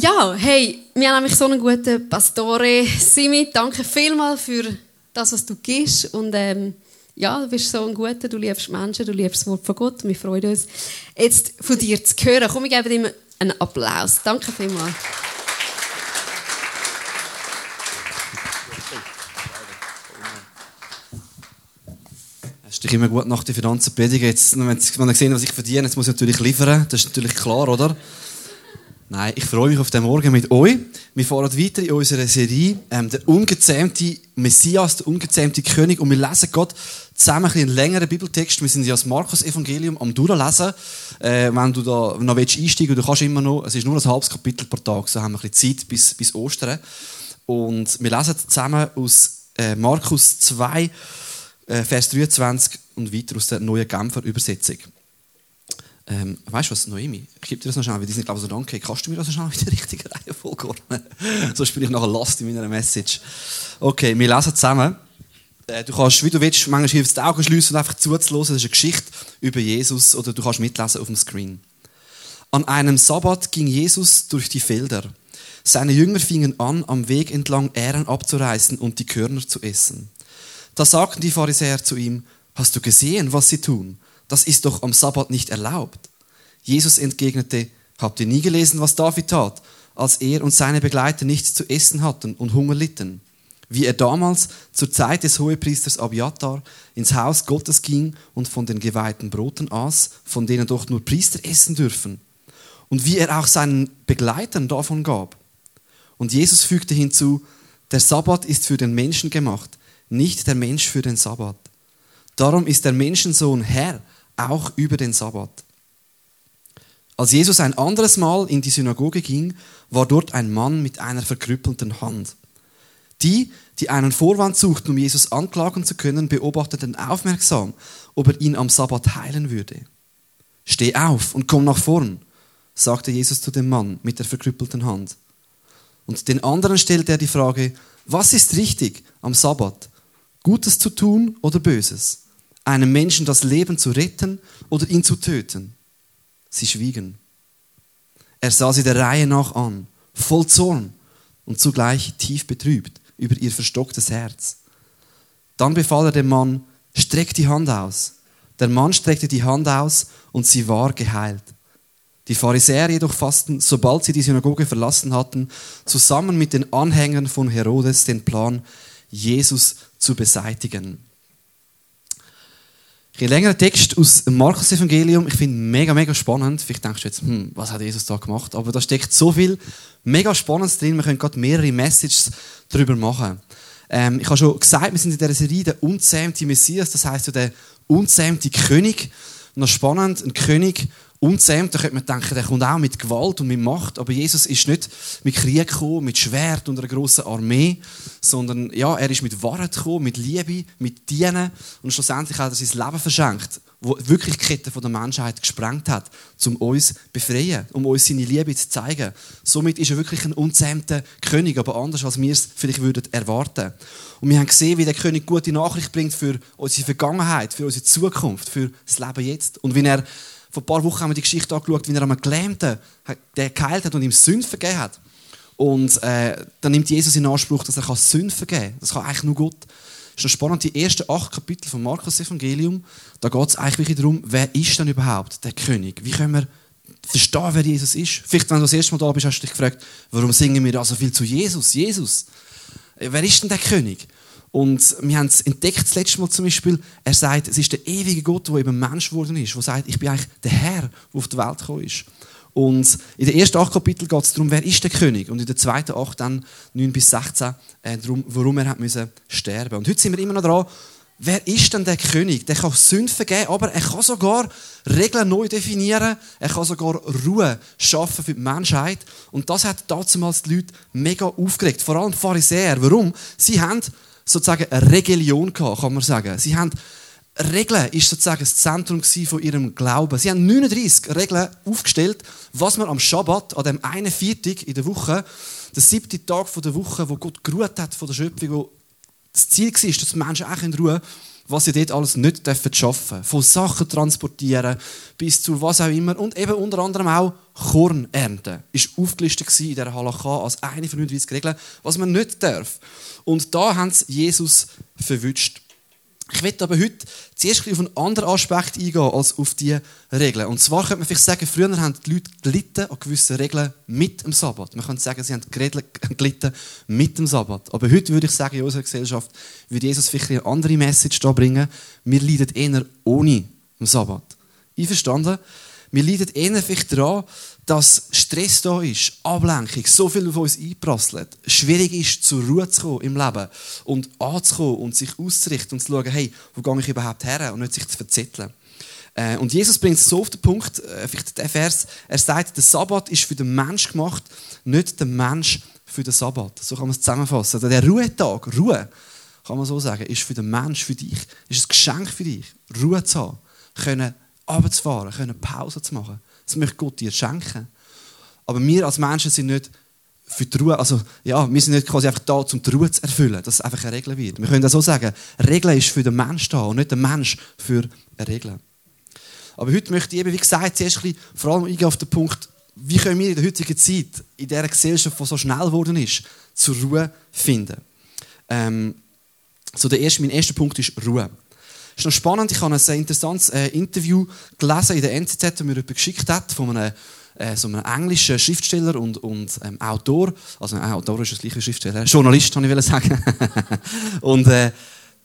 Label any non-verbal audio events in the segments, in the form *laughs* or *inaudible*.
Ja, hey, wir haben nämlich so einen guten Pastore. Simi, danke vielmals für das, was du gibst. Und ähm, ja, du bist so ein guter, du liebst Menschen, du liebst das Wort von Gott. Wir freuen uns, jetzt von dir zu hören. Komm, ich gebe dir einen Applaus. Danke vielmals. Ist immer gut nach der Finanzen predigen. Jetzt, wenn man sehen, was ich verdiene, jetzt muss ich natürlich liefern. Das ist natürlich klar, oder? Nein, ich freue mich auf den Morgen mit euch. Wir fahren weiter in unserer Serie, ähm, der ungezähmte Messias, der ungezähmte König. Und wir lesen Gott zusammen einen längeren Bibeltext. Wir sind ja das Markus-Evangelium am durchlesen. Äh, wenn du da noch willst einsteigen willst, du kannst immer noch, es ist nur ein halbes Kapitel pro Tag, so haben wir ein bisschen Zeit bis, bis Ostern. Und wir lesen zusammen aus äh, Markus 2, äh, Vers 23 und weiter aus der neuen Genfer Übersetzung. Ähm, weißt du was, Noemi? Ich gebe dir das noch schnell, weil die sind, glaube ich, so danke. Kannst du mir das noch schnell in der richtigen Reihenfolge ordnen? *laughs* Sonst bin ich nachher Last in meiner Message. Okay, wir lesen zusammen. Äh, du kannst, wie du willst, manchmal hilft es die Augen schließen und einfach zuzuhören. Das ist eine Geschichte über Jesus oder du kannst mitlesen auf dem Screen. An einem Sabbat ging Jesus durch die Felder. Seine Jünger fingen an, am Weg entlang Ähren abzureißen und die Körner zu essen. Da sagten die Pharisäer zu ihm, hast du gesehen, was sie tun? Das ist doch am Sabbat nicht erlaubt. Jesus entgegnete, habt ihr nie gelesen, was David tat, als er und seine Begleiter nichts zu essen hatten und Hunger litten? Wie er damals zur Zeit des Hohepriesters Abiatar ins Haus Gottes ging und von den geweihten Broten aß, von denen doch nur Priester essen dürfen. Und wie er auch seinen Begleitern davon gab. Und Jesus fügte hinzu, der Sabbat ist für den Menschen gemacht, nicht der Mensch für den Sabbat. Darum ist der Menschensohn Herr auch über den Sabbat. Als Jesus ein anderes Mal in die Synagoge ging, war dort ein Mann mit einer verkrüppelten Hand. Die, die einen Vorwand suchten, um Jesus anklagen zu können, beobachteten aufmerksam, ob er ihn am Sabbat heilen würde. Steh auf und komm nach vorn, sagte Jesus zu dem Mann mit der verkrüppelten Hand. Und den anderen stellte er die Frage, was ist richtig am Sabbat? Gutes zu tun oder Böses? einem Menschen das Leben zu retten oder ihn zu töten? Sie schwiegen. Er sah sie der Reihe nach an, voll Zorn und zugleich tief betrübt über ihr verstocktes Herz. Dann befahl er dem Mann, streck die Hand aus. Der Mann streckte die Hand aus und sie war geheilt. Die Pharisäer jedoch fassten, sobald sie die Synagoge verlassen hatten, zusammen mit den Anhängern von Herodes den Plan, Jesus zu beseitigen. Ein längerer Text aus dem Markus-Evangelium. Ich finde mega, mega spannend. Vielleicht denkst du jetzt, hm, was hat Jesus da gemacht? Aber da steckt so viel mega Spannendes drin. Wir können gerade mehrere Messages darüber machen. Ähm, ich habe schon gesagt, wir sind in dieser Serie der unzähmte Messias. Das heißt, der unzähmte König. Noch spannend, ein König, unzähmt, da könnte man denken, der kommt auch mit Gewalt und mit Macht, aber Jesus ist nicht mit Krieg gekommen, mit Schwert und einer grossen Armee, sondern ja, er ist mit Wahrheit gekommen, mit Liebe, mit Dienen und schlussendlich hat er sein Leben verschenkt, wo wirklich die Kette der Menschheit gesprengt hat, um uns zu befreien, um uns seine Liebe zu zeigen. Somit ist er wirklich ein unzähmter König, aber anders, als wir es vielleicht würden erwarten. Und wir haben gesehen, wie der König gute Nachricht bringt für unsere Vergangenheit, für unsere Zukunft, für das Leben jetzt. Und wie er vor ein paar Wochen haben wir die Geschichte angeschaut, wie er einem Gelähmten der geheilt hat und ihm Sünd vergeben hat. Und äh, dann nimmt Jesus in Anspruch, dass er Sünd vergeben kann. Das kann eigentlich nur Gott. Ist noch spannend, die ersten acht Kapitel vom Markus-Evangelium, da geht es eigentlich darum, wer ist denn überhaupt der König? Wie können wir verstehen, wer Jesus ist? Vielleicht, wenn du das erste Mal da bist, hast du dich gefragt, warum singen wir da so viel zu Jesus? Jesus, äh, wer ist denn der König? Und wir haben es entdeckt, das letzte Mal zum Beispiel, er sagt, es ist der ewige Gott, der eben Mensch geworden ist, der sagt, ich bin eigentlich der Herr, der auf die Welt gekommen ist. Und in den ersten acht Kapiteln geht es darum, wer ist der König? Und in den zweiten acht, dann 9 bis 16, äh, darum, warum er hat müssen sterben Und heute sind wir immer noch dran, wer ist denn der König? Der kann Sünden vergeben, aber er kann sogar Regeln neu definieren. Er kann sogar Ruhe schaffen für die Menschheit. Und das hat damals die Leute mega aufgeregt. Vor allem die Pharisäer. Warum? Sie haben sozusagen eine Religion gehabt, kann man sagen. Sie haben Regeln ist sozusagen das Zentrum von ihrem Glauben. Sie haben 39 Regeln aufgestellt, was man am Schabbat, an dem einen Viertag in der Woche, der siebte Tag der Woche, wo Gott geruht hat von der Schöpfung, wo das Ziel war, dass die Menschen auch in Ruhe was sie dort alles nicht schaffen dürfen. Von Sachen transportieren bis zu was auch immer. Und eben unter anderem auch Korn ernten. Ist aufgelistet in dieser Halakha als eine von 39 Regeln, was man nicht darf. Und da haben sie Jesus verwünscht. Ich möchte aber heute zuerst auf einen anderen Aspekt eingehen als auf diese Regeln. Und zwar könnte man vielleicht sagen, früher haben die Leute gelitten an gewissen Regeln mit dem Sabbat. Man könnte sagen, sie haben *laughs* gelitten mit dem Sabbat. Aber heute würde ich sagen, in unserer Gesellschaft würde Jesus vielleicht eine andere Message da bringen. Wir leiden eher ohne den Sabbat. Einverstanden? Wir leiden eher vielleicht daran, dass Stress da ist, Ablenkung, so viel auf uns einprasselt, schwierig ist, zur Ruhe zu kommen im Leben und anzukommen und sich auszurichten und zu schauen, hey, wo gehe ich überhaupt her und nicht sich zu verzetteln. Äh, und Jesus bringt es so auf den Punkt, äh, vielleicht der Vers, er sagt, der Sabbat ist für den Mensch gemacht, nicht der Mensch für den Sabbat. So kann man es zusammenfassen. Also der Ruhetag, Ruhe, kann man so sagen, ist für den Mensch, für dich, ist ein Geschenk für dich, Ruhe zu haben, können runterzufahren, können Pause zu machen. Das möchte Gott dir schenken. Aber wir als Menschen sind nicht für die Ruhe, also ja, wir sind nicht quasi einfach da, um die Ruhe zu erfüllen, dass es einfach eine Regel wird. Wir können das so sagen, Regel ist für den Mensch da und nicht der Mensch für eine Regel. Aber heute möchte ich eben, wie gesagt, zuerst ein bisschen, vor allem eingehen auf den Punkt, wie können wir in der heutigen Zeit, in dieser Gesellschaft, die so schnell geworden ist, zur Ruhe finden. Ähm, so der erste, mein erster Punkt ist Ruhe. Ist noch spannend, ich habe ein sehr interessantes äh, Interview gelesen in der NZZ, das mir jemand geschickt hat, von einem, äh, so einem englischen Schriftsteller und, und ähm, Autor. Also ein Autor ist das gleiche Schriftsteller, Journalist, kann ich sagen. *laughs* und äh,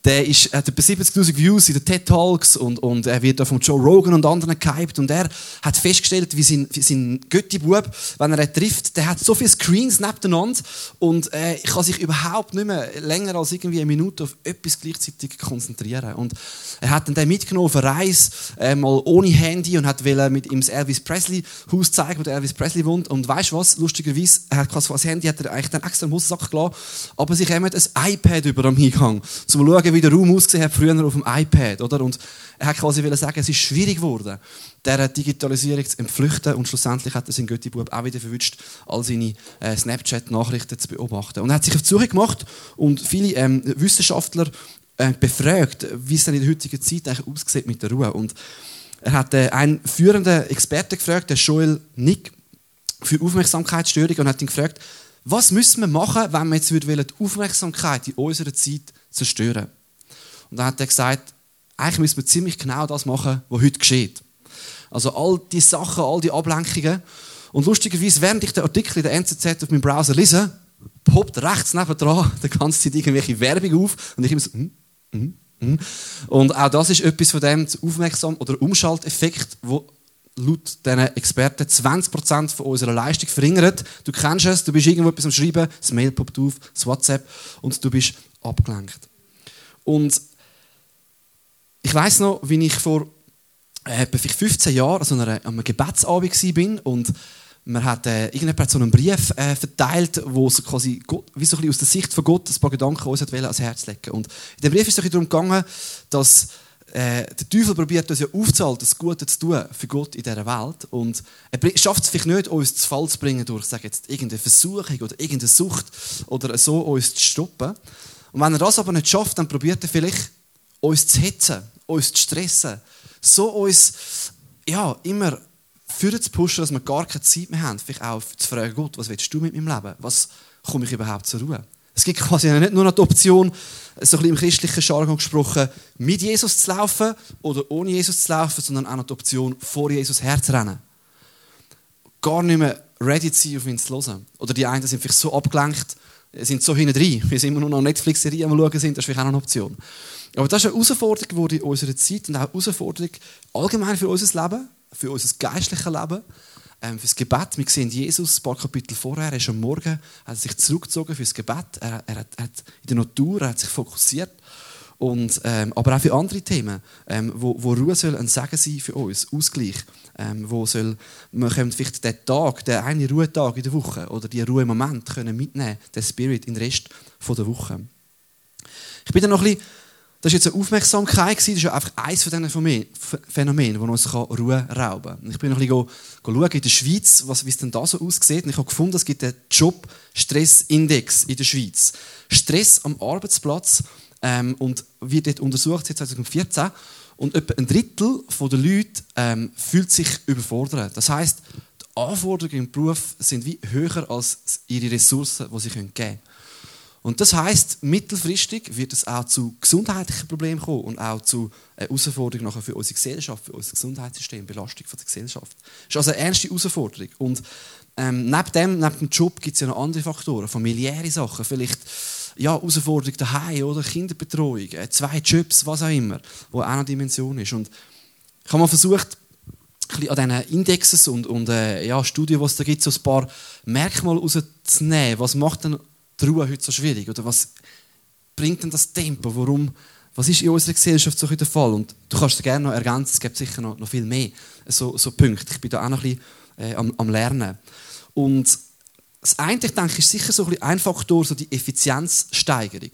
der ist, hat etwa 70.000 Views in den TED Talks und, und er wird da von Joe Rogan und anderen gehypt und er hat festgestellt, wie sein, sein Götti-Bub, wenn er ihn trifft, der hat so viele Screens nebeneinander und äh, kann sich überhaupt nicht mehr länger als irgendwie eine Minute auf etwas gleichzeitig konzentrieren. Und er hat dann den mitgenommen auf eine Reise, äh, mal ohne Handy und hat mit ihm das Elvis Presley Haus zeigen, wo der Elvis Presley wohnt. Und weißt du was? Lustigerweise, er hat das Handy hat er eigentlich dann extra im Hosensack gelassen, aber sich eben ein iPad über am Eingang, um zu schauen, wie der Raum ausgesehen hat früher auf dem iPad, oder? Und er hat quasi sagen, es ist schwierig geworden, der Digitalisierung zu entflüchten und schlussendlich hat er seinen Göttibub auch wieder verwünscht, all seine äh, Snapchat-Nachrichten zu beobachten. Und er hat sich auf die Suche gemacht und viele ähm, Wissenschaftler äh, befragt, wie es denn in der heutigen Zeit eigentlich aussieht mit der Ruhe. Und er hat äh, einen führenden Experten gefragt, der Joel Nick, für Aufmerksamkeitsstörungen und hat ihn gefragt, was müssen wir machen, wenn wir jetzt die Aufmerksamkeit in unserer Zeit zerstören Und dann hat er gesagt, eigentlich müssen wir ziemlich genau das machen, was heute geschieht. Also all die Sachen, all die Ablenkungen. Und lustigerweise, während ich den Artikel in der NZZ auf meinem Browser lese, poppt rechts nebendran *laughs* die ganze Zeit irgendwelche Werbung auf und ich immer so, hm, hm, hm. Und auch das ist etwas von dem Aufmerksam- oder Umschalteffekt, wo laut diesen Experten 20% von unserer Leistung verringert. Du kennst es, du bist irgendwo etwas am Schreiben, das Mail poppt auf, das WhatsApp und du bist abgelenkt. Und ich weiß noch, wie ich vor äh, etwa 15 Jahren an einer, einem Gebetsabend war und man hat äh, irgendjemand so einen Brief äh, verteilt, wo so quasi Gott, wie so ein aus der Sicht von Gott ein paar Gedanken uns hat ans Herz legen Und in dem Brief ist es darum gegangen, dass äh, der Teufel probiert uns ja aufzuhalten, das Gute zu tun für Gott in dieser Welt. Und er schafft es vielleicht nicht, uns zu Fall zu bringen durch sage jetzt, irgendeine Versuchung oder irgendeine Sucht oder so uns zu stoppen. Und wenn er das aber nicht schafft, dann probiert er vielleicht, uns zu hetzen, uns zu stressen, so uns ja, immer für zu pushen, dass wir gar keine Zeit mehr haben, vielleicht auch zu fragen, Gott, was willst du mit meinem Leben? Was komme ich überhaupt zur Ruhe? Es gibt quasi nicht nur noch die Option, so ein bisschen im christlichen Jargon gesprochen, mit Jesus zu laufen oder ohne Jesus zu laufen, sondern auch noch die Option, vor Jesus herzurennen. Gar nicht mehr ready zu sein, auf ihn zu hören. Oder die einen sind vielleicht so abgelenkt, sind so hinten drin, wir sind immer nur noch Netflix-Serien am schauen sind, das ist vielleicht auch eine Option. Aber das ist eine Herausforderung in unserer Zeit und auch eine Herausforderung allgemein für unser Leben, für unser geistliches Leben ähm, fürs Gebet. Wir sehen Jesus, ein paar Kapitel vorher, er ist am Morgen, hat sich zurückgezogen fürs Gebet. Er, er, hat, er, hat, in der Natur, er hat sich fokussiert. Und, ähm, aber auch für andere Themen, ähm, wo, wo Ruhe soll ein Segen sein für uns, Ausgleich. Ähm, wo soll, man könnte vielleicht den Tag, den einen Ruhetag in der Woche oder die Ruhe im Moment können mitnehmen, den Spirit in den Rest der Woche. Ich bin dann noch ein bisschen das war jetzt eine Aufmerksamkeit, das ist ja einfach eines von diesen Phänomenen, die uns Ruhe rauben kann. Ich bin noch ein bisschen schauen in der Schweiz, was, wie es denn da so aussieht. Und ich habe gefunden, es gibt einen Job-Stress-Index in der Schweiz. Stress am Arbeitsplatz ähm, und wird dort untersucht seit 2014 und etwa ein Drittel der Leute ähm, fühlt sich überfordert. Das heißt, die Anforderungen im Beruf sind wie höher als ihre Ressourcen, die sie geben können. Und das heißt, mittelfristig wird es auch zu gesundheitlichen Problemen kommen und auch zu Herausforderungen nachher für unsere Gesellschaft, für unser Gesundheitssystem, Belastung der Gesellschaft. Das ist also eine ernste Herausforderung. Und ähm, neben, dem, neben dem Job gibt es ja noch andere Faktoren, familiäre Sachen, vielleicht ja, Herausforderungen daheim oder Kinderbetreuung, äh, zwei Jobs, was auch immer, wo auch eine Dimension ist. Und ich habe mal versucht, an diesen Indexes und, und äh, ja, Studien, die es da gibt, so ein paar Merkmale herauszunehmen. Was macht denn die Ruhe heute so schwierig? Oder was bringt denn das Tempo? Warum, was ist in unserer Gesellschaft so der Fall? Und du kannst es gerne noch ergänzen, es gibt sicher noch, noch viel mehr so, so Punkte. Ich bin da auch noch ein bisschen äh, am, am Lernen. Und das eine, ich denke, ist sicher so ein, Faktor, so die Effizienzsteigerung.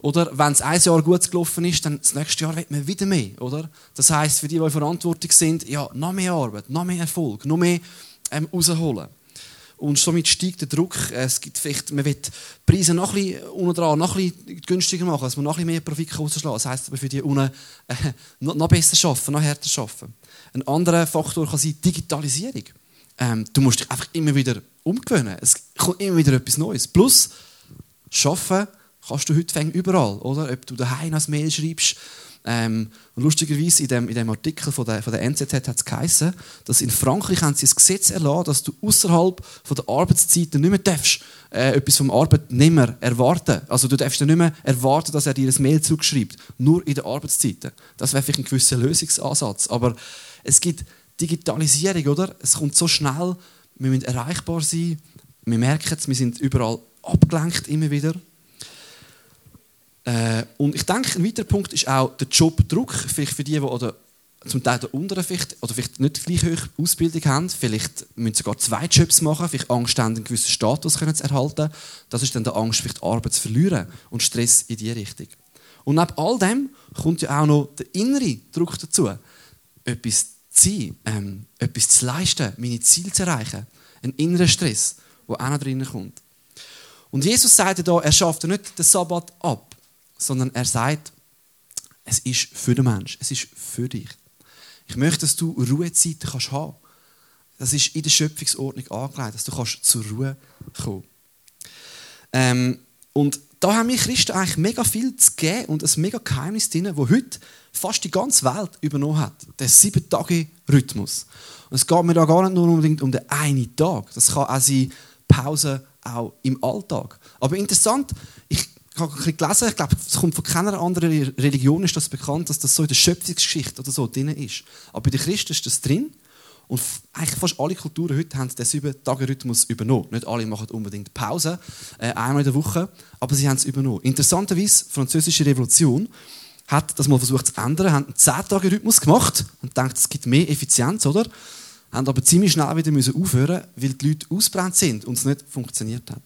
Oder wenn es ein Jahr gut gelaufen ist, dann das nächste Jahr wird man wieder mehr. Oder? Das heißt, für die, die verantwortlich sind, ja, noch mehr Arbeit, noch mehr Erfolg, noch mehr ähm, rausholen. Und somit steigt der Druck. Es gibt vielleicht, man will die Preise noch ein bisschen noch ein bisschen günstiger machen, dass man noch ein bisschen mehr Profit rausschlagen Das heisst aber für die unten äh, noch, noch besser arbeiten, noch härter arbeiten. Ein anderer Faktor kann sein Digitalisierung. Ähm, du musst dich einfach immer wieder umgewöhnen. Es kommt immer wieder etwas Neues. Plus, arbeiten kannst du heute überall, oder? Ob du daheim als Mail schreibst. Ähm, lustigerweise in dem, in dem Artikel von der, von der NZZ hat es geheißen, dass in Frankreich haben sie ein Gesetz erlassen, dass du außerhalb der Arbeitszeiten nicht mehr darfst, äh, etwas vom Arbeitnehmer erwarten. Also du darfst nicht mehr erwarten, dass er dir ein Mail zugeschreibt, nur in den Arbeitszeiten. Das wäre vielleicht ein gewisser Lösungsansatz. Aber es gibt Digitalisierung, oder? Es kommt so schnell, wir müssen erreichbar sein. Wir merken es, wir sind überall abgelenkt immer wieder. Äh, und ich denke, ein weiterer Punkt ist auch der Jobdruck. Vielleicht für die, die oder zum Teil der unteren vielleicht, oder vielleicht nicht gleich hohe Ausbildung haben, vielleicht müssen sie sogar zwei Jobs machen, vielleicht Angst haben, einen gewissen Status können zu erhalten. Das ist dann der Angst, vielleicht Arbeit zu verlieren und Stress in diese Richtung. Und neben all dem kommt ja auch noch der innere Druck dazu. Etwas sein, ähm, etwas zu leisten, meine Ziele zu erreichen. Ein innerer Stress, der auch noch drinnen kommt. Und Jesus sagt ja er schafft nicht den Sabbat ab, sondern er sagt, es ist für den Menschen, es ist für dich. Ich möchte, dass du Ruhezeiten kannst haben. Das ist in der Schöpfungsordnung angelegt, dass du kannst zur Ruhe kommen. Ähm, und da haben wir Christen eigentlich mega viel zu geben und ein mega Geheimnis drin, das heute fast die ganze Welt übernommen hat. Der sieben-Tage-Rhythmus. Und es geht mir da gar nicht nur unbedingt um den einen Tag. Das kann auch sein Pause auch im Alltag. Aber interessant, ich habe ein gelesen, ich glaube, es kommt von keiner anderen Religion ist das bekannt, dass das so in der Schöpfungsgeschichte oder so drin ist. Aber bei den Christen ist das drin. Und eigentlich fast alle Kulturen heute haben den Sieben-Tage-Rhythmus übernommen. Nicht alle machen unbedingt Pause, äh, einmal in der Woche, aber sie haben es übernommen. Interessanterweise, die Französische Revolution hat das mal versucht zu ändern, haben einen Zehn-Tage-Rhythmus gemacht und denkt, es gibt mehr Effizienz, oder? Haben aber ziemlich schnell wieder müssen aufhören, weil die Leute ausbrennt sind und es nicht funktioniert hat.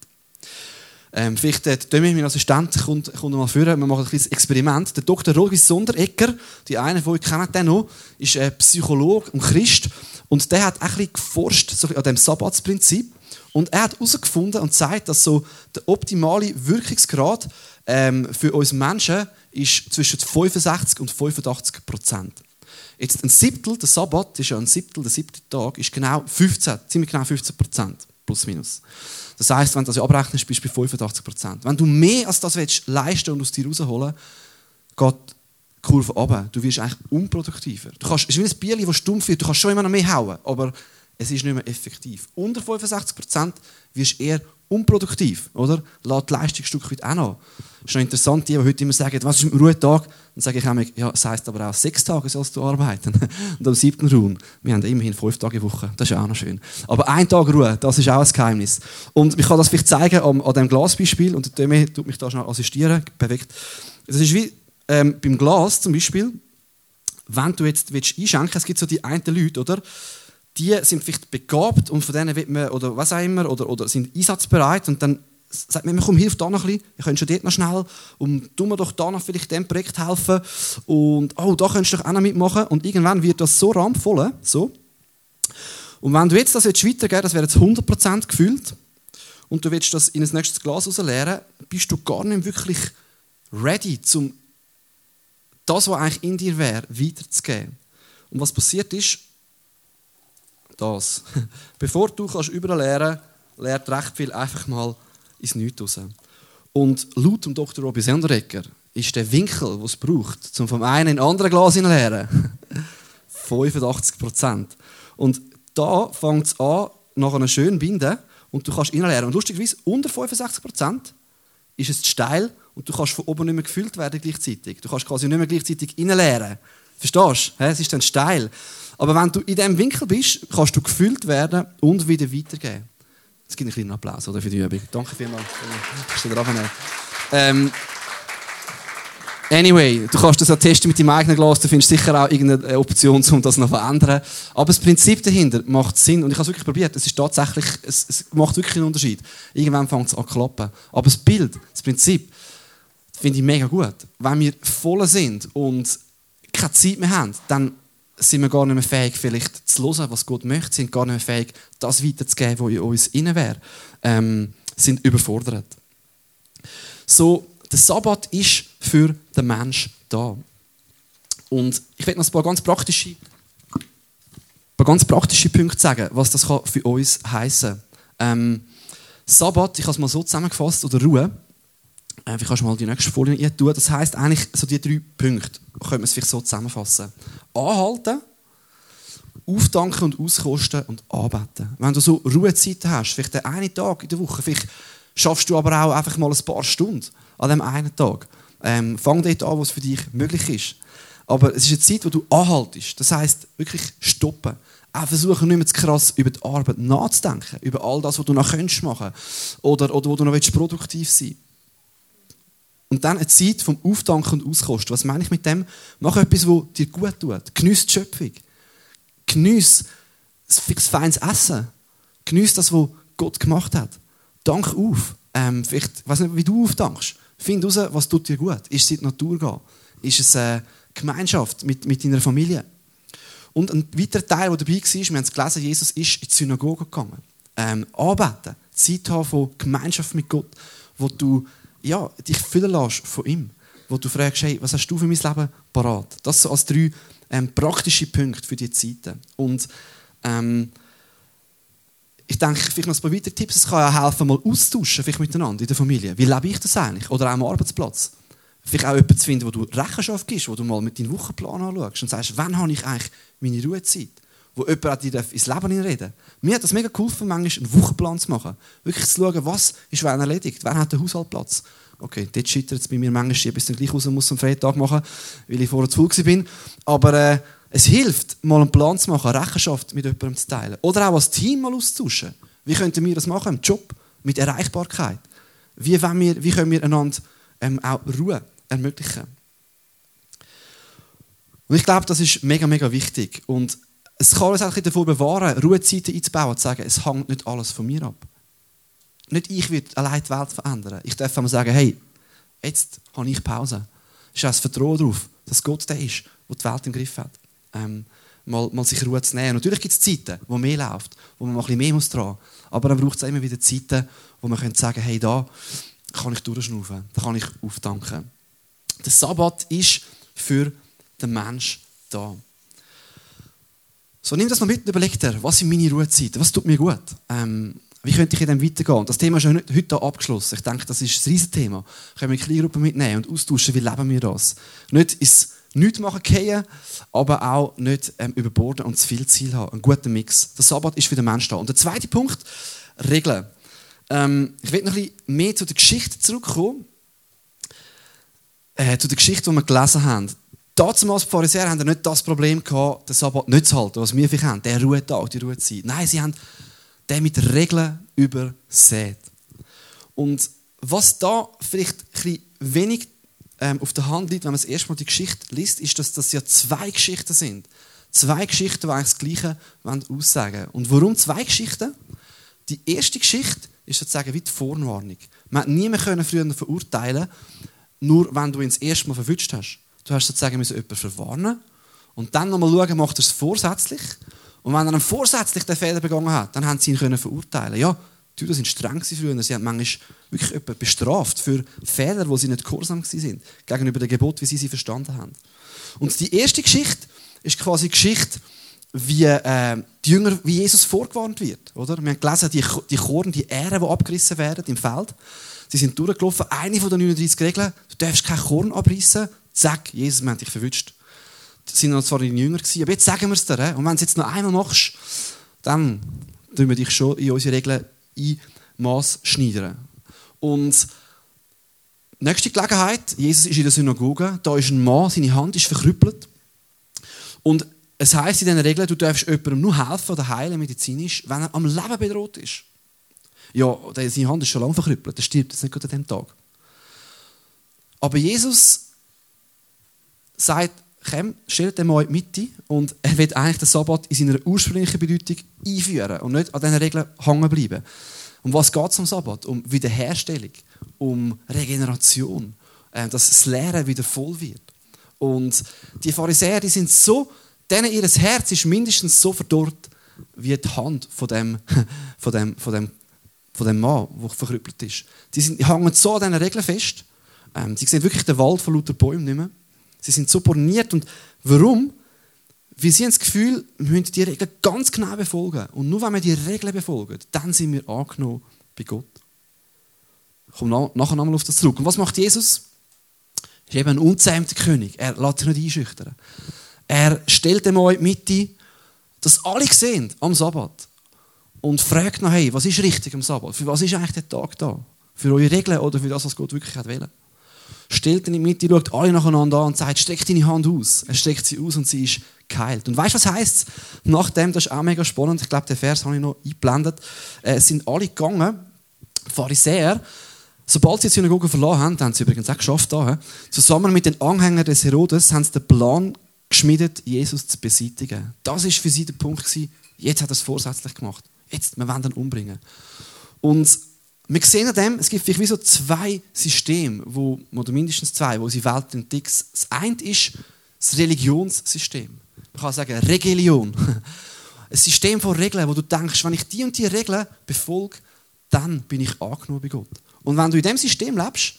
Ähm, vielleicht der Demi, mein Assistent, kommt, kommt mal vor. Wir machen ein kleines Experiment. Der Dr. Rogis Sonderegger, die eine von euch kennt den noch, ist ein Psychologe und Christ. Und der hat ein bisschen geforscht so an dem Sabbatsprinzip. Und er hat herausgefunden und zeigt, dass so der optimale Wirkungsgrad ähm, für uns Menschen ist zwischen 65 und 85 Prozent. Jetzt ein Siebtel, der Sabbat ist ja ein Siebtel, der siebte Tag, ist genau 15, ziemlich genau 15 Prozent, plus minus. Das heißt, wenn du das abrechnest, bist du bei 85 Prozent. Wenn du mehr als das willst, leisten und aus dir rausholen, geht Kurve runter. Du wirst eigentlich unproduktiver. Du kannst, es ist wie ein Bier, das stumpf wird. Du kannst schon immer noch mehr hauen, aber es ist nicht mehr effektiv. Unter 65 Prozent wirst du eher unproduktiv, oder? Lass die Leistung ein auch noch. Es ist noch interessant, die, die heute immer sagen, was ist ein Ruhetag? Dann sage ich immer, ja, es heisst aber auch, sechs Tage sollst du arbeiten. *laughs* Und am siebten ruhen. Wir haben immerhin fünf Tage Woche. Das ist auch noch schön. Aber ein Tag Ruhe, das ist auch ein Geheimnis. Und ich kann das vielleicht zeigen an, diesem Glasbeispiel. Und der Demi tut mich da schnell assistieren. Perfekt. Das ist wie ähm, beim Glas zum Beispiel. Wenn du jetzt willst einschenken willst, es gibt so die einen Leute, oder? die sind vielleicht begabt und von denen wird man, oder was auch immer, oder, oder sind einsatzbereit und dann sagt man, komm, hilf da noch ein bisschen, ihr könnt schon dort noch schnell und tun wir doch da noch vielleicht dem Projekt helfen und oh, da könntest du doch auch noch mitmachen und irgendwann wird das so rampvoll, so. Und wenn du jetzt das jetzt weitergeben das wäre jetzt 100% gefüllt und du willst das in ein nächstes Glas leeren, bist du gar nicht wirklich ready, um das, was eigentlich in dir wäre, weiterzugeben. Und was passiert ist, das. *laughs* Bevor du kannst überall lernen, lernt recht viel einfach mal ins Nichts raus. Und laut dem Dr. Robby Senderecker ist der Winkel, den es braucht, um vom einen in andere Glas zu lernen, 85 Prozent. Und da fängt es an, nach einer schönen Binde und du kannst lernen. Und lustigerweise, unter 65 Prozent ist es steil und du kannst von oben nicht mehr gefüllt werden gleichzeitig. Du kannst quasi nicht mehr gleichzeitig lernen. Verstehst du? Es ist dann steil. Aber wenn du in diesem Winkel bist, kannst du gefüllt werden und wieder weitergeben. Es gibt einen kleinen Applaus oder, für die Übung. Danke vielmals. Ähm, anyway, du kannst das auch testen mit deinem eigenen Glas. Du findest sicher auch irgendeine Option, um das noch zu verändern. Aber das Prinzip dahinter macht Sinn. Und ich habe es wirklich probiert. Es ist tatsächlich, es, es macht wirklich einen Unterschied. Irgendwann fängt es an zu klappen. Aber das Bild, das Prinzip, finde ich mega gut. Wenn wir voll sind und keine Zeit mehr haben, dann sind wir gar nicht mehr fähig, vielleicht zu hören, was Gott möchte, sind gar nicht mehr fähig, das weiterzugeben, was in uns inne wäre, ähm, sind überfordert. So, der Sabbat ist für den Mensch da. Und ich werde noch ein paar ganz praktische, paar ganz praktische Punkte sagen, was das für uns heißen. Ähm, Sabbat, ich habe es mal so zusammengefasst, oder Ruhe, äh, wie kannst du mal die nächste Folie tun? Das heisst eigentlich so die drei Punkte, können wir es vielleicht so zusammenfassen. Anhalten, auftanken und auskosten und anbeten. Wenn du so Ruhezeiten hast, vielleicht den einen Tag in der Woche, vielleicht schaffst du aber auch einfach mal ein paar Stunden an dem einen Tag. Ähm, fang dort an, wo es für dich möglich ist. Aber es ist eine Zeit, wo du anhaltest. Das heisst, wirklich stoppen. Auch versuchen, nicht mehr zu krass über die Arbeit nachzudenken. Über all das, was du noch machen könntest. Oder, oder wo du noch produktiv sein willst. Und dann eine Zeit vom Auftanken und Auskosten. Was meine ich mit dem? Mach etwas, was dir gut tut. Geniess die Schöpfung. Geniess das feines Essen. Geniess das, was Gott gemacht hat. Dank auf. Ähm, vielleicht, ich weiß nicht, wie du auftankst. Find heraus, was tut dir gut. Ist es in die Natur gehen? Ist es eine Gemeinschaft mit, mit deiner Familie? Und ein weiterer Teil, der dabei war, wir haben es gelesen, Jesus ist in die Synagoge gegangen. Ähm, anbeten. Zeit haben von Gemeinschaft mit Gott, wo du ja, dich füllen lässt von ihm. Wo du fragst, hey, was hast du für mein Leben parat? Das so als drei ähm, praktische Punkte für die Zeiten. Und ähm, ich denke, vielleicht noch ein paar weitere Tipps. Es kann ja helfen, mal austauschen, vielleicht miteinander in der Familie. Wie lebe ich das eigentlich? Oder auch am Arbeitsplatz. Vielleicht auch jemanden zu finden, wo du Rechenschaft gibst, wo du mal mit deinem Wochenplan anschaust und sagst, wann habe ich eigentlich meine Ruhezeit? Wo jemand dir ins Leben reden Mir hat das mega geholfen, manchmal einen Wochenplan zu machen. Wirklich zu schauen, was ist wann erledigt, wann hat der Haushalt Platz. Okay, dort scheitert es bei mir manchmal, ich bis dann gleich raus muss am Freitag machen, weil ich vorher zu faul bin. Aber äh, es hilft, mal einen Plan zu machen, eine Rechenschaft mit jemandem zu teilen. Oder auch als Team mal auszutauschen. Wie könnten wir das machen im Job? Mit Erreichbarkeit. Wie, wir, wie können wir einander ähm, auch Ruhe ermöglichen? Und ich glaube, das ist mega, mega wichtig. Und es kann uns auch davor bewahren, Ruhezeiten einzubauen und zu sagen, es hängt nicht alles von mir ab. Nicht ich werde allein die Welt verändern. Ich darf einmal sagen, hey, jetzt habe ich Pause. Es ist auch das Vertrauen darauf, dass Gott der ist, der die Welt im Griff hat. Ähm, mal, mal sich Ruhe zu nehmen. Natürlich gibt es Zeiten, wo mehr läuft, wo man mal ein bisschen mehr muss dran. Aber dann braucht es immer wieder Zeiten, wo man sagen kann, hey, da kann ich durchschnaufen, da kann ich auftanken. Der Sabbat ist für den Mensch da. So, nimm das mal mit und überleg dir, was sind meine Ruhezeiten, was tut mir gut? Ähm, wie könnte ich in dem weitergehen? Das Thema ist heute hier abgeschlossen. Ich denke, das ist ein Riesenthema. Können wir Gruppe mitnehmen und austauschen, wie leben wir das? Nicht ins Nichts machen gehen, aber auch nicht ähm, überborden und zu viel Ziel haben. Ein guter Mix. Der Sabbat ist für den Menschen da. Und der zweite Punkt, Regeln. Ähm, ich will noch ein bisschen mehr zu der Geschichte zurückkommen. Äh, zu der Geschichte, die wir gelesen haben. Damals die Pharisäer haben nicht das Problem gehabt, den Sabbat nicht zu halten, was wir vielleicht haben, der Ruhetag, die Ruhezeit. Nein, sie haben der mit Regeln übersät. Und was da vielleicht ein wenig ähm, auf der Hand liegt, wenn man das die Geschichte liest, ist, dass das ja zwei Geschichten sind. Zwei Geschichten, die eigentlich das Gleiche aussagen Und warum zwei Geschichten? Die erste Geschichte ist sozusagen wie die Vorwarnung. Man hat niemanden früher verurteilen nur wenn du ihn das erste Mal verwünscht hast. Du hast sozusagen jemanden verwarnen und dann nochmal schauen, macht er es vorsätzlich und wenn er vorsätzlich den Fehler begangen hat, dann haben sie ihn können verurteilen. Ja, Die Juden sind streng früher. Sie haben manchmal wirklich jemanden bestraft für Fehler, wo sie nicht gehorsam sind gegenüber dem Gebot, wie sie sie verstanden haben. Und die erste Geschichte ist quasi die Geschichte, wie, äh, die Jünger, wie Jesus vorgewarnt wird. Oder? Wir haben gelesen, die, die Korn, die Ähren, die abgerissen werden im Feld. Sie sind durchgelaufen. Eine von den 39 Regeln, du darfst kein Korn abrissen. Zack, Jesus, wir haben dich verwünscht. Das sind zwar die Jünger gewesen, aber jetzt sagen wir es dir. Und wenn du es jetzt noch einmal machst, dann tun wir dich schon in unsere Regeln einmaß schneidern. Und nächste Gelegenheit, Jesus ist in der Synagoge, da ist ein Mann, seine Hand ist verkrüppelt. Und es heisst in diesen Regeln, du darfst jemandem nur helfen oder heilen medizinisch, wenn er am Leben bedroht ist. Ja, seine Hand ist schon lange verkrüppelt, er stirbt jetzt nicht gerade an diesem Tag. Aber Jesus sagt, komm, stellt den mal in die Mitte und er will eigentlich den Sabbat in seiner ursprünglichen Bedeutung einführen und nicht an diesen Regeln hängen bleiben. Um was geht es am Sabbat? Um Wiederherstellung, um Regeneration, äh, dass das Lehren wieder voll wird. Und die Pharisäer, die sind so denen ihr Herz ist mindestens so verdorrt wie die Hand von dem, *laughs* von dem, von dem, von dem Mann, der verkrüppelt ist. Die, sind, die hängen so an diesen Regeln fest. Ähm, sie sehen wirklich den Wald von lauter Bäumen nicht mehr. Sie sind so borniert. Und warum? Weil sie haben das Gefühl, wir müssen die Regeln ganz genau befolgen. Und nur wenn wir die Regeln befolgen, dann sind wir angenommen bei Gott. Ich komme nachher nochmal auf das zurück. Und was macht Jesus? Er ist eben ein unzähmter König. Er lässt sich nicht einschüchtern. Er stellt dem euch Mitte, dass alle sehen am Sabbat und fragt nach, hey, was ist richtig am Sabbat? Für was ist eigentlich der Tag da? Für eure Regeln oder für das, was Gott wirklich hat? Stellt ihn in die Mitte, schaut alle nacheinander an und sagt, streck deine Hand aus. Er streckt sie aus und sie ist geheilt. Und weißt du, was heisst Nachdem, das ist auch mega spannend, ich glaube, den Vers habe ich noch eingeblendet, äh, sind alle gegangen, Pharisäer, Sobald sie die Synagoge verloren haben, haben sie übrigens auch geschafft, da, zusammen mit den Anhängern des Herodes, haben sie den Plan geschmiedet, Jesus zu beseitigen. Das war für sie der Punkt Jetzt hat er es vorsätzlich gemacht. Jetzt, wir wollen ihn umbringen. Und wir sehen an dem, es gibt vielleicht wie so zwei Systeme, wo, oder mindestens zwei, wo sie Welt entdecken. Das eine ist das Religionssystem. Man kann sagen, Religion. *laughs* Ein System von Regeln, wo du denkst, wenn ich die und die Regeln befolge, dann bin ich angenommen bei Gott. Und wenn du in diesem System lebst,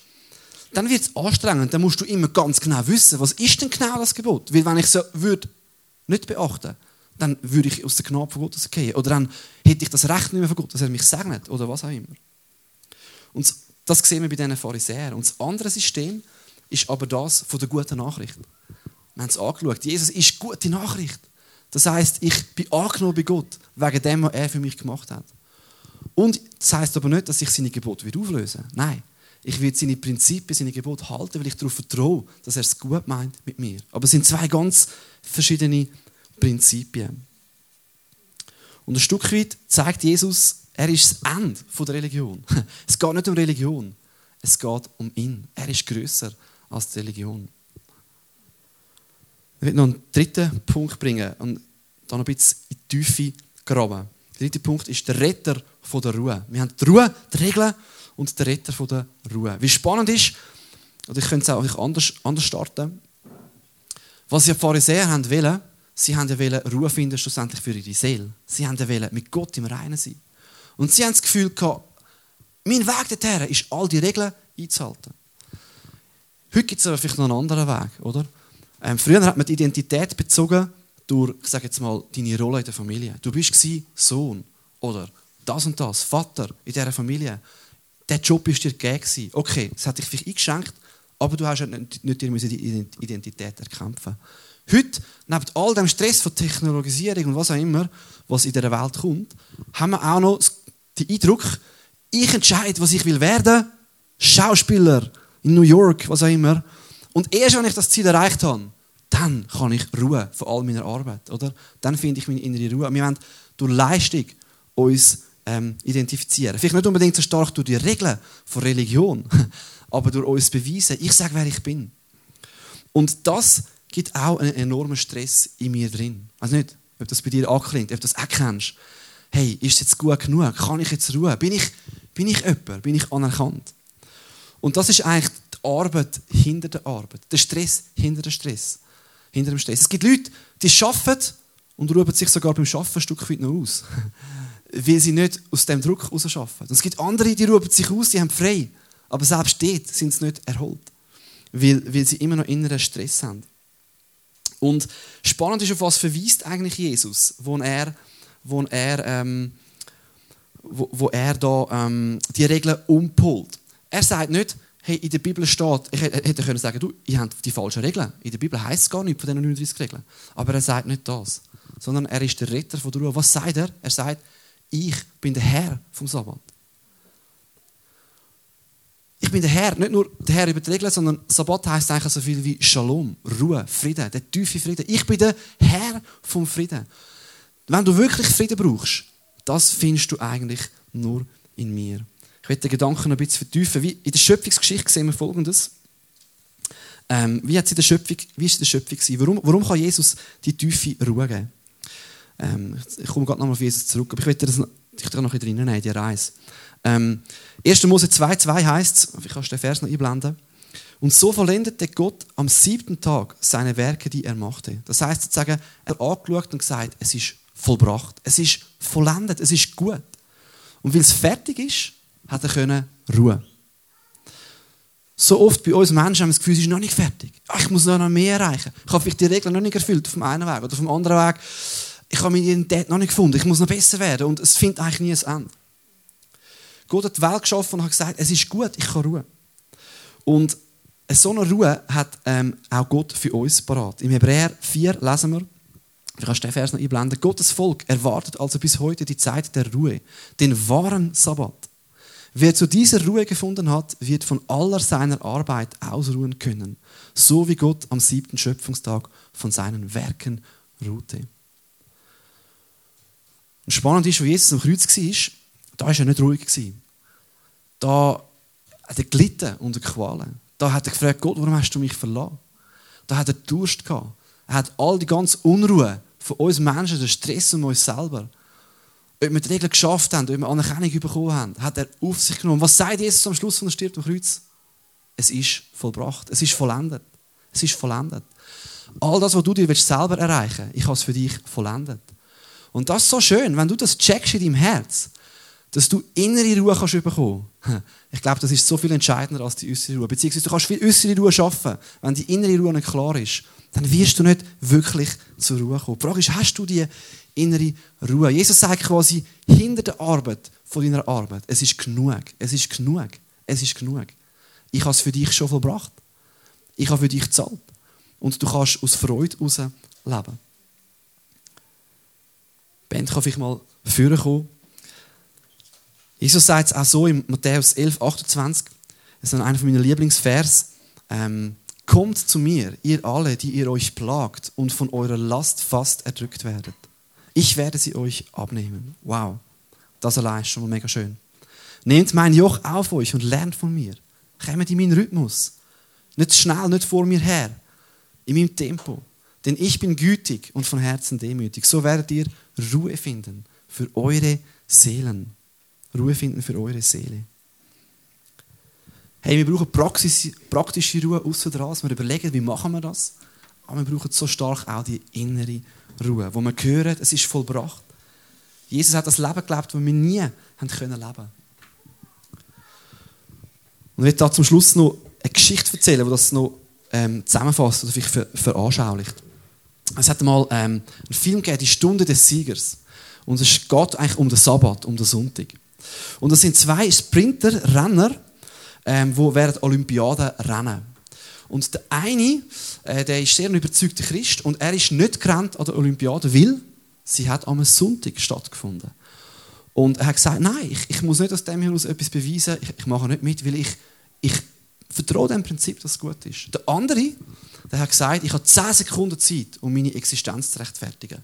dann wird es anstrengend. Dann musst du immer ganz genau wissen, was ist denn genau das Gebot? Weil wenn ich so nicht beachten, dann würde ich aus der Gnade von Gott gehen. Oder dann hätte ich das Recht nicht mehr von Gott, dass er mich segnet. Oder was auch immer. Und das sehen wir bei diesen Pharisäern. Und das andere System ist aber das von der guten Nachricht. Wir haben es angeschaut. Jesus ist gute Nachricht. Das heißt, ich bin angenommen bei Gott, wegen dem, was er für mich gemacht hat. Und das heißt aber nicht, dass ich seine Gebote wieder auflösen Nein. Ich werde seine Prinzipien, seine Gebote halten, weil ich darauf vertraue, dass er es gut meint mit mir. Aber es sind zwei ganz verschiedene Prinzipien. Und ein Stück weit zeigt Jesus, er ist das Ende der Religion. *laughs* Es geht nicht um Religion, es geht um ihn. Er ist größer als die Religion. Ich will noch einen dritten Punkt bringen und dann ein bisschen in die Tiefe graben. Der dritte Punkt ist der Retter der Ruhe. Wir haben die Ruhe, die Regeln und der Retter der Ruhe. Wie spannend ist, oder ich könnte es auch anders, anders starten, was die Pharisäer haben wollen, sie haben wollen Ruhe finden schlussendlich für ihre Seele. Sie haben wollen mit Gott im Reinen sein. Und sie haben das Gefühl gehabt, mein Weg dorthin ist, all die Regeln einzuhalten. Heute gibt es aber vielleicht noch einen anderen Weg, oder? Ähm, früher hat man die Identität bezogen durch, ich sage jetzt mal, deine Rolle in der Familie. Du bist Sohn oder das und das, Vater in dieser Familie der Job ist dir gegeben. Okay, es hat dich vielleicht eingeschränkt, aber du hast nicht, nicht dir die Identität erkämpfen. Heute, neben all dem Stress von Technologisierung und was auch immer, was in dieser Welt kommt, haben wir auch noch den Eindruck, ich entscheide, was ich will werden, Schauspieler in New York, was auch immer. Und erst wenn ich das Ziel erreicht habe, dann kann ich Ruhe von all meiner Arbeit, oder? Dann finde ich meine innere Ruhe. Wir wollen durch Leistung uns ähm, identifizieren. Vielleicht nicht unbedingt so stark durch die Regeln von Religion, *laughs* aber durch uns beweisen, ich sage, wer ich bin. Und das gibt auch einen enormen Stress in mir drin. Weiß nicht, ob das bei dir anklingt, ob du das erkennst. Hey, ist es jetzt gut genug? Kann ich jetzt ruhen? Bin ich, bin ich jemand? Bin ich anerkannt? Und das ist eigentlich die Arbeit hinter der Arbeit. Der Stress hinter dem Stress. Hinter dem Stress. Es gibt Leute, die arbeiten und ruhen sich sogar beim Arbeiten ein Stück weit noch aus. *laughs* weil sie nicht aus dem Druck heraus arbeiten. Und es gibt andere, die rufen sich aus, die haben frei. Aber selbst dort sind sie nicht erholt. Weil, weil sie immer noch inneren Stress haben. Und spannend ist, auf was verweist eigentlich Jesus, wo er, wo er, ähm, wo, wo er da ähm, die Regeln umpolt. Er sagt nicht, hey, in der Bibel steht, ich hätte können sagen, du, ihr habt die falschen Regeln. In der Bibel heißt es gar nicht von diesen 39 Regeln. Aber er sagt nicht das, sondern er ist der Retter von der Ruhe. Was sagt er? Er sagt, ich bin der Herr vom Sabbat. Ich bin der Herr, nicht nur der Herr über die Regeln, sondern Sabbat heißt eigentlich so viel wie Shalom, Ruhe, Frieden, der tiefe Frieden. Ich bin der Herr vom Frieden. Wenn du wirklich Frieden brauchst, das findest du eigentlich nur in mir. Ich werde den Gedanken noch ein bisschen vertiefen. Wie in der Schöpfungsgeschichte sehen wir Folgendes. Ähm, wie, hat's in der Schöpfung, wie ist der Schöpfung? Warum, warum kann Jesus die tiefe Ruhe geben? Ähm, ich komme gerade nochmal auf Jesus zurück, aber ich werde das ich noch ein bisschen in die Reise. Ähm, 1. Mose 2,2 heißt es, ich kann den Vers noch einblenden. Und so vollendete Gott am siebten Tag seine Werke, die er machte. Das heißt sozusagen, er hat angeschaut und gesagt, es ist vollbracht, es ist vollendet, es ist gut. Und weil es fertig ist, hat er können Ruhe. So oft bei uns Menschen haben wir das Gefühl, es ist noch nicht fertig. Ich muss noch mehr erreichen. Ich habe vielleicht die Regeln noch nicht erfüllt auf dem einen Weg oder auf dem anderen Weg. Ich habe meine Identität noch nicht gefunden. Ich muss noch besser werden. Und es findet eigentlich nie ein Ende. Gott hat die Welt geschaffen und hat gesagt, es ist gut, ich kann ruhen. Und so eine Ruhe hat ähm, auch Gott für uns parat. Im Hebräer 4 lesen wir, du kannst den Vers noch einblenden, Gottes Volk erwartet also bis heute die Zeit der Ruhe, den wahren Sabbat. Wer zu dieser Ruhe gefunden hat, wird von aller seiner Arbeit ausruhen können, so wie Gott am siebten Schöpfungstag von seinen Werken ruhte. Und spannend ist, wo Jesus am Kreuz war, da war er nicht ruhig. Da hat er gelitten unter Qualen. Da hat er gefragt, Gott, warum hast du mich verlassen? Da hat er Durst gehabt. Er hat all die ganze Unruhe von uns Menschen, den Stress um uns selber, ob wir die Regeln geschafft haben, ob wir Anerkennung bekommen haben, hat er auf sich genommen. Was sagt Jesus am Schluss von der Stirb am Kreuz? Es ist vollbracht. Es ist vollendet. Es ist vollendet. All das, was du dir selber erreichen willst, ich habe es für dich vollendet. Und das ist so schön, wenn du das checkst in deinem Herz, dass du innere Ruhe kannst bekommen. *laughs* Ich glaube, das ist so viel entscheidender als die äußere Ruhe. Beziehungsweise du kannst viel äußere Ruhe schaffen, wenn die innere Ruhe nicht klar ist. Dann wirst du nicht wirklich zur Ruhe kommen. Die Frage ist, hast du die innere Ruhe. Jesus sagt quasi, hinter der Arbeit von deiner Arbeit, es ist genug, es ist genug, es ist genug. Ich habe es für dich schon vollbracht. Ich habe für dich gezahlt. Und du kannst aus Freude heraus leben. Band kann vielleicht mal führen kommen. Jesus sagt es auch so in Matthäus 11, 28. Das ist einer meiner Lieblingsvers. Ähm, Kommt zu mir, ihr alle, die ihr euch plagt und von eurer Last fast erdrückt werdet. Ich werde sie euch abnehmen. Wow, das allein ist schon mal mega schön. Nehmt mein Joch auf euch und lernt von mir. Kommt in meinen Rhythmus. Nicht schnell, nicht vor mir her. In meinem Tempo. Denn ich bin gütig und von Herzen demütig. So werdet ihr Ruhe finden für eure Seelen. Ruhe finden für eure Seele. Hey, wir brauchen Praxis, praktische Ruhe außer dran. Wir überlegen, wie machen wir das. Aber wir brauchen so stark auch die innere Ruhe, wo wir hören, es ist vollbracht. Jesus hat das Leben gelebt, das wir nie haben können leben. Und ich werde da zum Schluss noch eine Geschichte erzählen, die das noch ähm, zusammenfasst oder vielleicht ver veranschaulicht. Es hat mal ähm, einen Film gegeben, die Stunde des Siegers. Und es geht eigentlich um den Sabbat, um den Sonntag. Und das sind zwei Sprinter, Renner, ähm, die während Olympiaden rennen. Und der eine, äh, der ist sehr ein überzeugter Christ und er ist nicht gerannt an der Olympiade, weil sie hat am Sonntag stattgefunden. Und er hat gesagt, nein, ich, ich muss nicht aus dem heraus etwas beweisen, ich, ich mache nicht mit, weil ich, ich vertraue dem Prinzip, dass es gut ist. Der andere, der hat gesagt, ich habe 10 Sekunden Zeit, um meine Existenz zu rechtfertigen.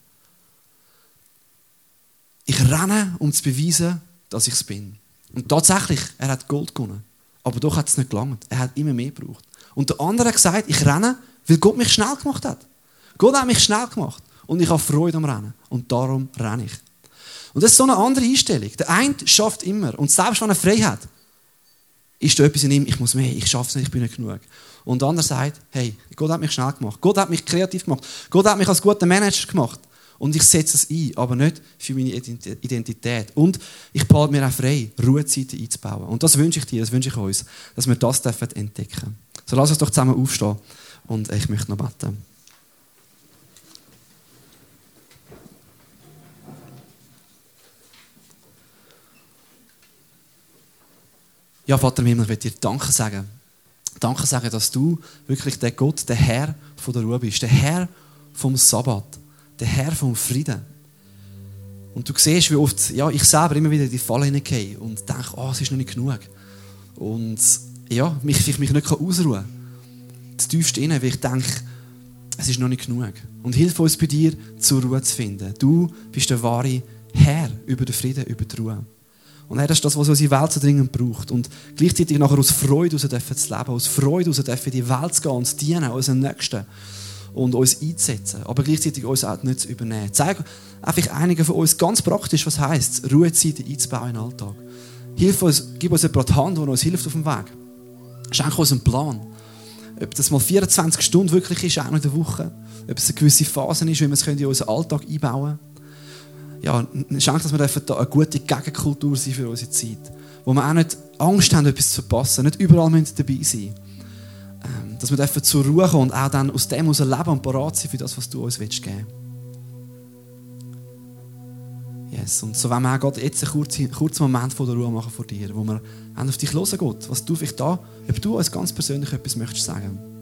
Ich renne, um zu beweisen, dass ich es bin. Und tatsächlich, er hat Gold gewonnen. Aber doch hat es nicht gelangt. Er hat immer mehr gebraucht. Und der andere hat gesagt, ich renne, weil Gott mich schnell gemacht hat. Gott hat mich schnell gemacht. Und ich habe Freude am Rennen. Und darum renne ich. Und das ist so eine andere Einstellung. Der eine schafft immer. Und selbst wenn er frei hat, ist da etwas in ihm, ich muss mehr, ich schaffe es nicht, ich bin nicht genug. Und der andere sagt, hey, Gott hat mich schnell gemacht. Gott hat mich kreativ gemacht. Gott hat mich als guter Manager gemacht. Und ich setze es ein, aber nicht für meine Identität. Und ich behalte mir auch frei, Ruhezeiten einzubauen. Und das wünsche ich dir, das wünsche ich uns, dass wir das entdecken dürfen. So lass uns doch zusammen aufstehen und ich möchte noch beten. Ja, Vater im Himmel, ich will dir Danke sagen. Danke sagen, dass du wirklich der Gott, der Herr von der Ruhe bist, der Herr vom Sabbat, der Herr vom Frieden. Und du siehst, wie oft ja, ich selber immer wieder in die Falle hineingehe und denke, oh, es ist noch nicht genug. Und ja, mich, ich mich nicht ausruhen kann. Das tiefste innen, weil ich denke, es ist noch nicht genug. Und hilf uns bei dir, zur Ruhe zu finden. Du bist der wahre Herr über den Frieden, über die Ruhe. Und das ist das, was unsere Welt so dringend braucht. Und gleichzeitig nachher aus Freude heraus zu leben, aus Freude heraus in die Welt zu gehen und zu dienen, unseren Nächsten. Und uns einzusetzen, aber gleichzeitig uns auch nicht zu übernehmen. Zeig einfach einigen von uns ganz praktisch, was heisst, Ruhezeiten einzubauen in den Alltag. Hilf uns, gib uns jemand die Hand, der uns hilft auf dem Weg. Schenk uns einen Plan. Ob das mal 24 Stunden wirklich ist, auch in der Woche. Ob es eine gewisse Phase ist, wie wir es in unseren Alltag einbauen können ja, schenkt, dass wir da eine gute Gegenkultur sein für unsere Zeit. Wo wir auch nicht Angst haben, etwas zu verpassen, nicht überall müssen dabei sein ähm, Dass wir dürfen zur Ruhe kommen und auch dann aus dem heraus leben und parat sein für das, was du uns willst geben Yes. Und so wollen wir auch gerade jetzt einen kurzen, kurzen Moment von der Ruhe machen vor dir, wo wir auf dich hören, Gott, was du vielleicht da, ob du uns ganz persönlich etwas möchtest sagen möchtest.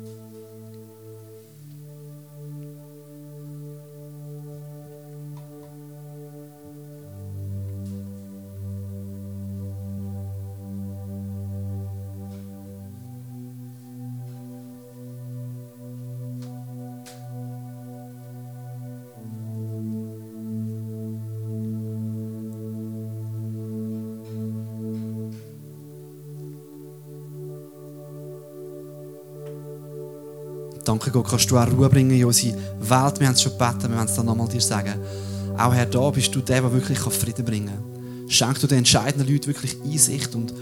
Danke Gott, kannst du auch Ruhe bringen in unsere Welt. Wir haben es schon gebeten, wir werden es dann nochmal dir sagen. Auch Herr, da bist du der, der wirklich Frieden bringen kann. Schenk du den entscheidenden Leuten wirklich Einsicht und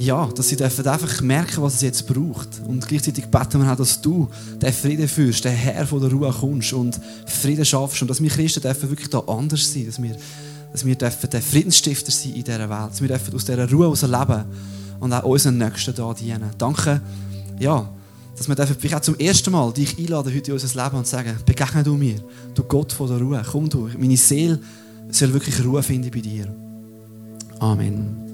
ja, dass sie dürfen einfach merken, was es jetzt braucht. Und gleichzeitig beten wir auch, dass du den Frieden führst, der Herr von der Ruhe kommst und Frieden schaffst. Und dass wir Christen dürfen wirklich da anders sein, dass wir, dass wir dürfen der Friedensstifter sein in dieser Welt, dass wir dürfen aus dieser Ruhe heraus leben und auch unseren Nächsten da dienen. Danke, ja, dass wir vielleicht auch zum ersten Mal dich einladen heute in unser Leben und sagen, begegne du mir, du Gott von der Ruhe, komm du, meine Seele soll wirklich Ruhe finden bei dir. Amen.